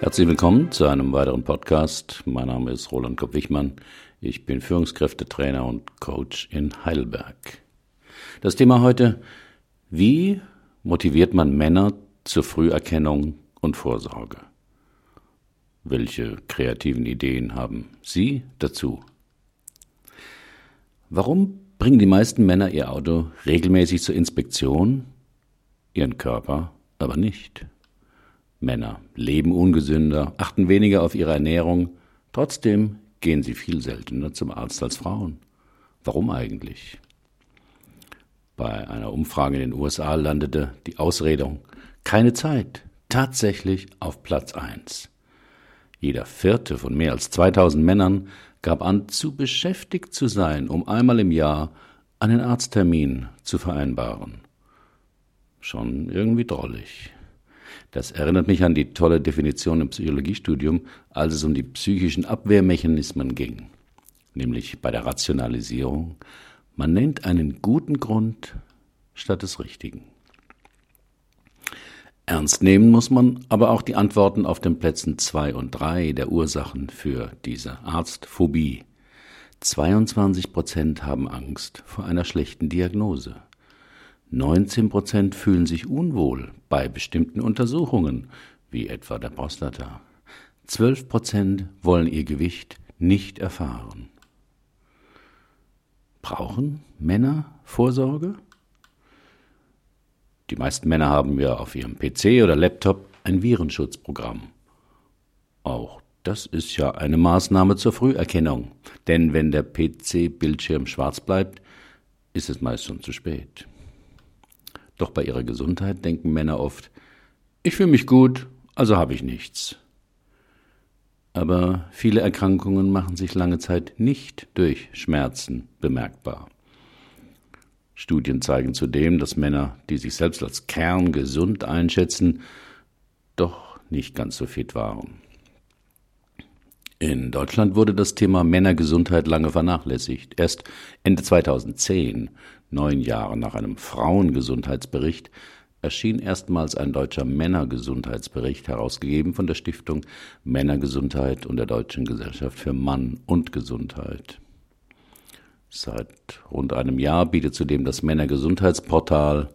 Herzlich willkommen zu einem weiteren Podcast. Mein Name ist Roland Kopp-Wichmann. Ich bin Führungskräftetrainer und Coach in Heidelberg. Das Thema heute, wie motiviert man Männer zur Früherkennung und Vorsorge? Welche kreativen Ideen haben Sie dazu? Warum bringen die meisten Männer ihr Auto regelmäßig zur Inspektion, ihren Körper aber nicht? Männer leben ungesünder, achten weniger auf ihre Ernährung, trotzdem gehen sie viel seltener zum Arzt als Frauen. Warum eigentlich? Bei einer Umfrage in den USA landete die Ausredung keine Zeit tatsächlich auf Platz 1. Jeder vierte von mehr als 2000 Männern gab an, zu beschäftigt zu sein, um einmal im Jahr einen Arzttermin zu vereinbaren. Schon irgendwie drollig. Das erinnert mich an die tolle Definition im Psychologiestudium, als es um die psychischen Abwehrmechanismen ging, nämlich bei der Rationalisierung. Man nennt einen guten Grund statt des richtigen. Ernst nehmen muss man aber auch die Antworten auf den Plätzen zwei und drei der Ursachen für diese Arztphobie. 22 Prozent haben Angst vor einer schlechten Diagnose. 19 Prozent fühlen sich unwohl bei bestimmten Untersuchungen, wie etwa der Prostata. 12 Prozent wollen ihr Gewicht nicht erfahren. Brauchen Männer Vorsorge? Die meisten Männer haben ja auf ihrem PC oder Laptop ein Virenschutzprogramm. Auch das ist ja eine Maßnahme zur Früherkennung, denn wenn der PC-Bildschirm schwarz bleibt, ist es meist schon zu spät. Doch bei ihrer Gesundheit denken Männer oft, ich fühle mich gut, also habe ich nichts. Aber viele Erkrankungen machen sich lange Zeit nicht durch Schmerzen bemerkbar. Studien zeigen zudem, dass Männer, die sich selbst als kerngesund einschätzen, doch nicht ganz so fit waren. In Deutschland wurde das Thema Männergesundheit lange vernachlässigt. Erst Ende 2010, neun Jahre nach einem Frauengesundheitsbericht, erschien erstmals ein deutscher Männergesundheitsbericht, herausgegeben von der Stiftung Männergesundheit und der Deutschen Gesellschaft für Mann und Gesundheit. Seit rund einem Jahr bietet zudem das Männergesundheitsportal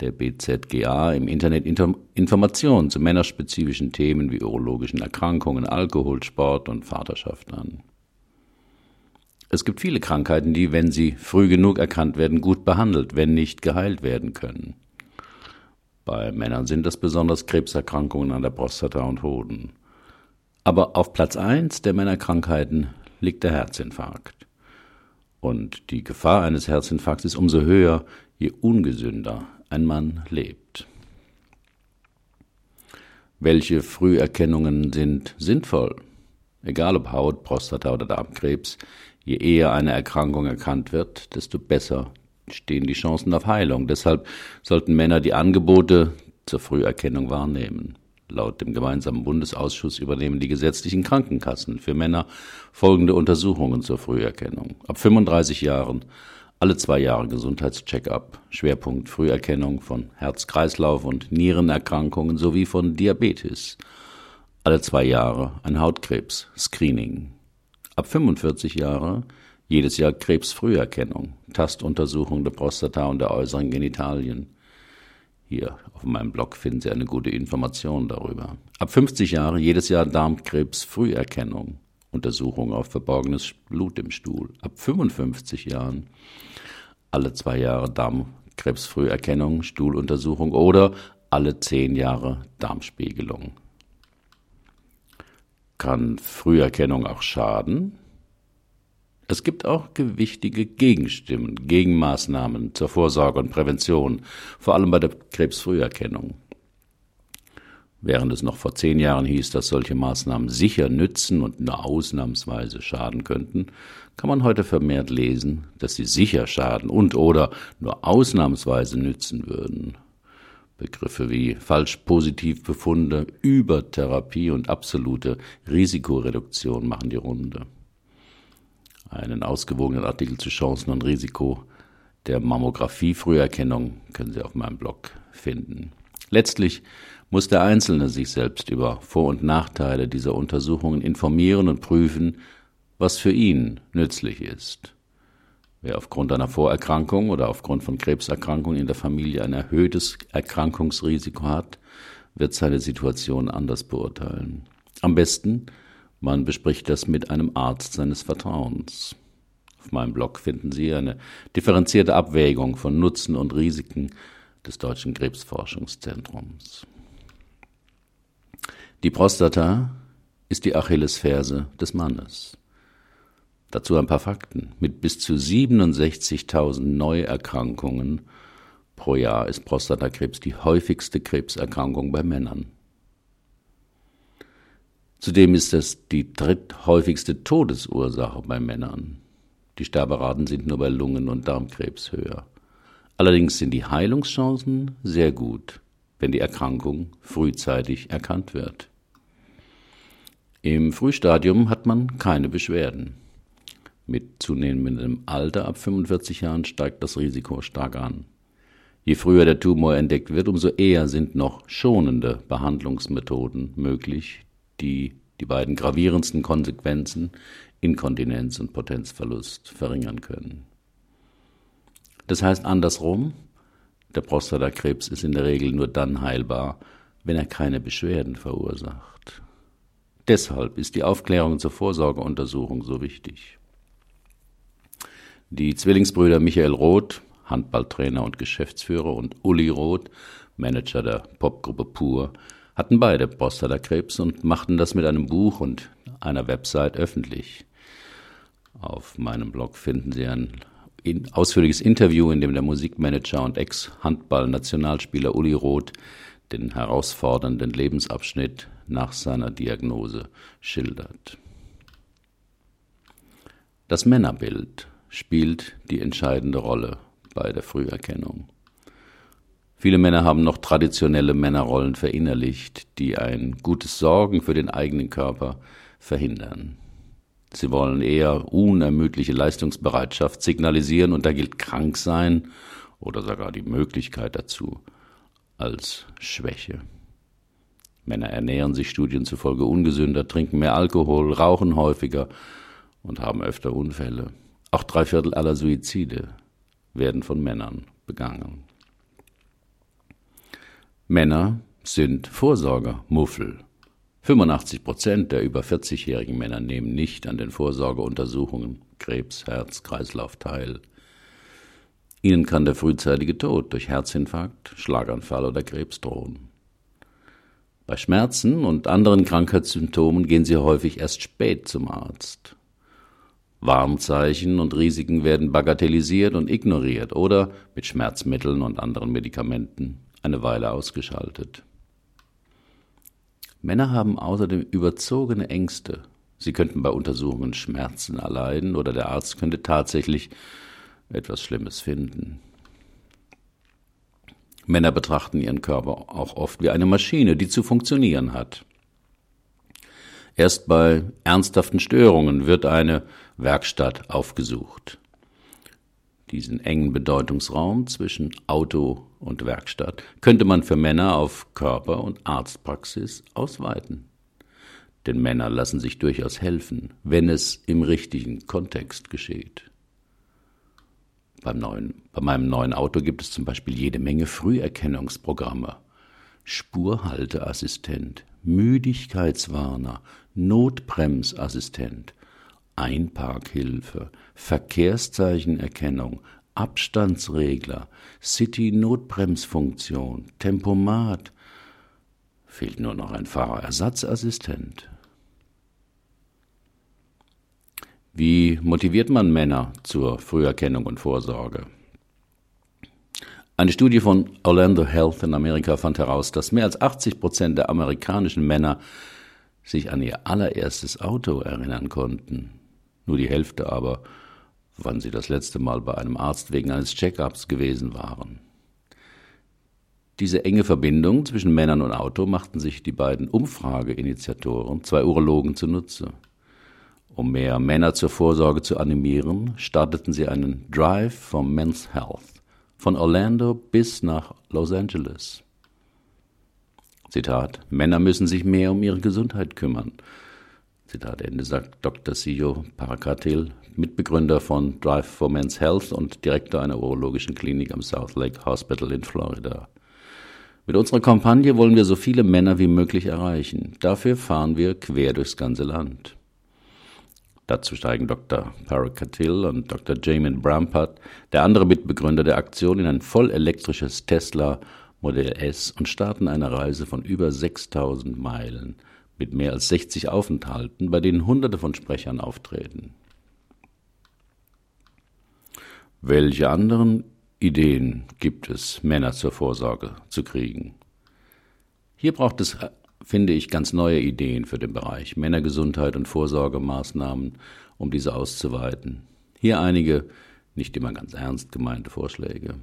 der BZGA im Internet Informationen zu männerspezifischen Themen wie urologischen Erkrankungen, Alkohol, Sport und Vaterschaft an. Es gibt viele Krankheiten, die, wenn sie früh genug erkannt werden, gut behandelt, wenn nicht geheilt werden können. Bei Männern sind das besonders Krebserkrankungen an der Prostata und Hoden. Aber auf Platz eins der Männerkrankheiten liegt der Herzinfarkt. Und die Gefahr eines Herzinfarkts ist umso höher, je ungesünder ein Mann lebt. Welche Früherkennungen sind sinnvoll? Egal ob Haut, Prostata oder Darmkrebs, je eher eine Erkrankung erkannt wird, desto besser stehen die Chancen auf Heilung. Deshalb sollten Männer die Angebote zur Früherkennung wahrnehmen. Laut dem gemeinsamen Bundesausschuss übernehmen die gesetzlichen Krankenkassen für Männer folgende Untersuchungen zur Früherkennung. Ab 35 Jahren alle zwei Jahre Gesundheitscheck-up, Schwerpunkt Früherkennung von Herz-Kreislauf- und Nierenerkrankungen sowie von Diabetes. Alle zwei Jahre ein Hautkrebs-Screening. Ab 45 Jahre jedes Jahr Krebsfrüherkennung, Tastuntersuchung der Prostata und der äußeren Genitalien. Hier auf meinem Blog finden Sie eine gute Information darüber. Ab 50 Jahre jedes Jahr Darmkrebsfrüherkennung, Untersuchung auf verborgenes Blut im Stuhl. Ab 55 Jahren alle zwei Jahre Darmkrebsfrüherkennung, Stuhluntersuchung oder alle zehn Jahre Darmspiegelung. Kann Früherkennung auch schaden? Es gibt auch gewichtige Gegenstimmen, Gegenmaßnahmen zur Vorsorge und Prävention, vor allem bei der Krebsfrüherkennung. Während es noch vor zehn Jahren hieß, dass solche Maßnahmen sicher nützen und nur ausnahmsweise schaden könnten, kann man heute vermehrt lesen, dass sie sicher schaden und oder nur ausnahmsweise nützen würden. Begriffe wie Falschpositivbefunde, Übertherapie und absolute Risikoreduktion machen die Runde. Einen ausgewogenen Artikel zu Chancen und Risiko der Mammographie-Früherkennung können Sie auf meinem Blog finden. Letztlich muss der Einzelne sich selbst über Vor- und Nachteile dieser Untersuchungen informieren und prüfen, was für ihn nützlich ist. Wer aufgrund einer Vorerkrankung oder aufgrund von Krebserkrankung in der Familie ein erhöhtes Erkrankungsrisiko hat, wird seine Situation anders beurteilen. Am besten, man bespricht das mit einem Arzt seines Vertrauens. Auf meinem Blog finden Sie eine differenzierte Abwägung von Nutzen und Risiken des Deutschen Krebsforschungszentrums. Die Prostata ist die Achillesferse des Mannes. Dazu ein paar Fakten. Mit bis zu 67.000 Neuerkrankungen pro Jahr ist Prostatakrebs die häufigste Krebserkrankung bei Männern. Zudem ist es die dritthäufigste Todesursache bei Männern. Die Sterberaten sind nur bei Lungen- und Darmkrebs höher. Allerdings sind die Heilungschancen sehr gut, wenn die Erkrankung frühzeitig erkannt wird. Im Frühstadium hat man keine Beschwerden. Mit zunehmendem Alter ab 45 Jahren steigt das Risiko stark an. Je früher der Tumor entdeckt wird, umso eher sind noch schonende Behandlungsmethoden möglich, die die beiden gravierendsten Konsequenzen Inkontinenz und Potenzverlust verringern können. Das heißt andersrum, der Prostatakrebs ist in der Regel nur dann heilbar, wenn er keine Beschwerden verursacht. Deshalb ist die Aufklärung zur Vorsorgeuntersuchung so wichtig. Die Zwillingsbrüder Michael Roth, Handballtrainer und Geschäftsführer, und Uli Roth, Manager der Popgruppe Pur, hatten beide Prostatakrebs und machten das mit einem Buch und einer Website öffentlich. Auf meinem Blog finden Sie ein ausführliches Interview, in dem der Musikmanager und Ex-Handball-Nationalspieler Uli Roth den herausfordernden Lebensabschnitt nach seiner Diagnose schildert. Das Männerbild spielt die entscheidende Rolle bei der Früherkennung. Viele Männer haben noch traditionelle Männerrollen verinnerlicht, die ein gutes Sorgen für den eigenen Körper verhindern. Sie wollen eher unermüdliche Leistungsbereitschaft signalisieren und da gilt krank sein oder sogar die Möglichkeit dazu als Schwäche. Männer ernähren sich Studien zufolge ungesünder, trinken mehr Alkohol, rauchen häufiger und haben öfter Unfälle. Auch drei Viertel aller Suizide werden von Männern begangen. Männer sind Vorsorgermuffel. 85 Prozent der über 40-jährigen Männer nehmen nicht an den Vorsorgeuntersuchungen Krebs, Herz, Kreislauf teil. Ihnen kann der frühzeitige Tod durch Herzinfarkt, Schlaganfall oder Krebs drohen. Bei Schmerzen und anderen Krankheitssymptomen gehen sie häufig erst spät zum Arzt. Warnzeichen und Risiken werden bagatellisiert und ignoriert oder mit Schmerzmitteln und anderen Medikamenten eine Weile ausgeschaltet. Männer haben außerdem überzogene Ängste. Sie könnten bei Untersuchungen Schmerzen erleiden oder der Arzt könnte tatsächlich etwas Schlimmes finden. Männer betrachten ihren Körper auch oft wie eine Maschine, die zu funktionieren hat. Erst bei ernsthaften Störungen wird eine Werkstatt aufgesucht. Diesen engen Bedeutungsraum zwischen Auto und Werkstatt könnte man für Männer auf Körper- und Arztpraxis ausweiten. Denn Männer lassen sich durchaus helfen, wenn es im richtigen Kontext geschieht. Beim neuen, bei meinem neuen Auto gibt es zum Beispiel jede Menge Früherkennungsprogramme. Spurhalteassistent, Müdigkeitswarner, Notbremsassistent, Einparkhilfe, Verkehrszeichenerkennung, Abstandsregler, City-Notbremsfunktion, Tempomat. Fehlt nur noch ein Fahrerersatzassistent. Wie motiviert man Männer zur Früherkennung und Vorsorge? Eine Studie von Orlando Health in Amerika fand heraus, dass mehr als 80 Prozent der amerikanischen Männer sich an ihr allererstes Auto erinnern konnten. Nur die Hälfte aber, wann sie das letzte Mal bei einem Arzt wegen eines Check-ups gewesen waren. Diese enge Verbindung zwischen Männern und Auto machten sich die beiden Umfrageinitiatoren, zwei Urologen, zunutze. Um mehr Männer zur Vorsorge zu animieren, starteten sie einen Drive for Men's Health von Orlando bis nach Los Angeles. Zitat, Männer müssen sich mehr um ihre Gesundheit kümmern. Zitat Ende, sagt Dr. Sijo Parakatil, Mitbegründer von Drive for Men's Health und Direktor einer urologischen Klinik am South Lake Hospital in Florida. Mit unserer Kampagne wollen wir so viele Männer wie möglich erreichen. Dafür fahren wir quer durchs ganze Land. Dazu steigen Dr. Parakatil und Dr. Jamin Brampart, der andere Mitbegründer der Aktion, in ein vollelektrisches Tesla Modell S und starten eine Reise von über 6000 Meilen mit mehr als 60 Aufenthalten, bei denen Hunderte von Sprechern auftreten. Welche anderen Ideen gibt es, Männer zur Vorsorge zu kriegen? Hier braucht es, finde ich, ganz neue Ideen für den Bereich Männergesundheit und Vorsorgemaßnahmen, um diese auszuweiten. Hier einige nicht immer ganz ernst gemeinte Vorschläge.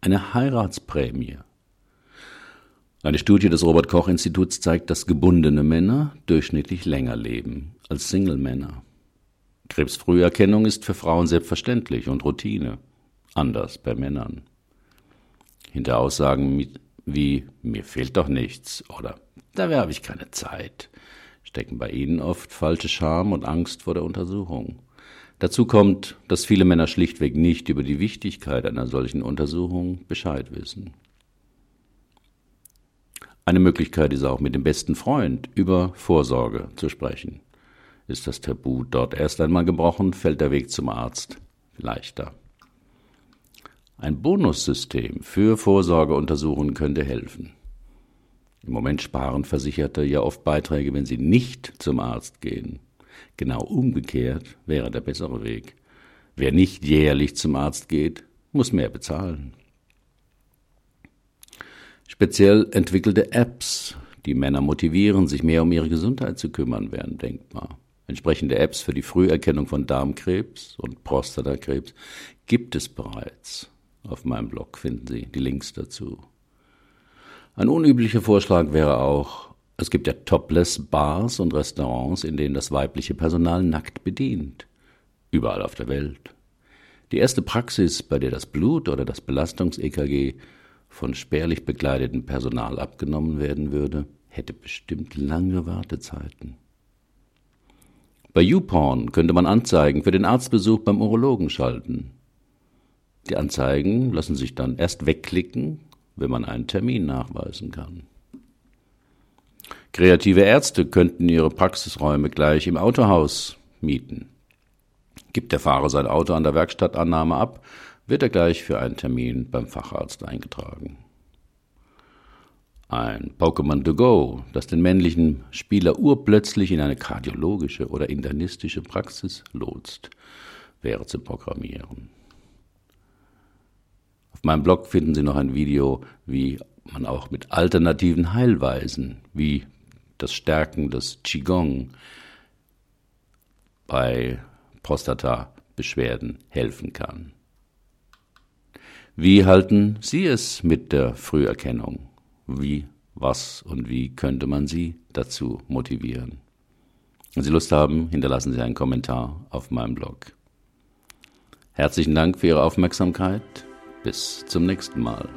Eine Heiratsprämie. Eine Studie des Robert Koch Instituts zeigt, dass gebundene Männer durchschnittlich länger leben als Single-Männer. Krebsfrüherkennung ist für Frauen selbstverständlich und Routine, anders bei Männern. Hinter Aussagen wie mir fehlt doch nichts oder da habe ich keine Zeit stecken bei ihnen oft falsche Scham und Angst vor der Untersuchung. Dazu kommt, dass viele Männer schlichtweg nicht über die Wichtigkeit einer solchen Untersuchung Bescheid wissen. Eine Möglichkeit ist auch mit dem besten Freund über Vorsorge zu sprechen. Ist das Tabu dort erst einmal gebrochen, fällt der Weg zum Arzt leichter. Ein Bonussystem für Vorsorgeuntersuchungen könnte helfen. Im Moment sparen Versicherte ja oft Beiträge, wenn sie nicht zum Arzt gehen. Genau umgekehrt wäre der bessere Weg. Wer nicht jährlich zum Arzt geht, muss mehr bezahlen. Speziell entwickelte Apps, die Männer motivieren, sich mehr um ihre Gesundheit zu kümmern, wären denkbar. Entsprechende Apps für die Früherkennung von Darmkrebs und Prostatakrebs gibt es bereits. Auf meinem Blog finden Sie die Links dazu. Ein unüblicher Vorschlag wäre auch, es gibt ja Topless-Bars und Restaurants, in denen das weibliche Personal nackt bedient. Überall auf der Welt. Die erste Praxis, bei der das Blut oder das Belastungs-EKG von spärlich bekleidetem Personal abgenommen werden würde, hätte bestimmt lange Wartezeiten. Bei YouPorn könnte man Anzeigen für den Arztbesuch beim Urologen schalten. Die Anzeigen lassen sich dann erst wegklicken, wenn man einen Termin nachweisen kann. Kreative Ärzte könnten ihre Praxisräume gleich im Autohaus mieten. Gibt der Fahrer sein Auto an der Werkstattannahme ab, wird er gleich für einen Termin beim Facharzt eingetragen. Ein Pokémon to go, das den männlichen Spieler urplötzlich in eine kardiologische oder internistische Praxis lotst, wäre zu programmieren. Auf meinem Blog finden Sie noch ein Video, wie man auch mit alternativen Heilweisen, wie das Stärken des Qigong bei Prostata-Beschwerden helfen kann. Wie halten Sie es mit der Früherkennung? Wie, was und wie könnte man Sie dazu motivieren? Wenn Sie Lust haben, hinterlassen Sie einen Kommentar auf meinem Blog. Herzlichen Dank für Ihre Aufmerksamkeit. Bis zum nächsten Mal.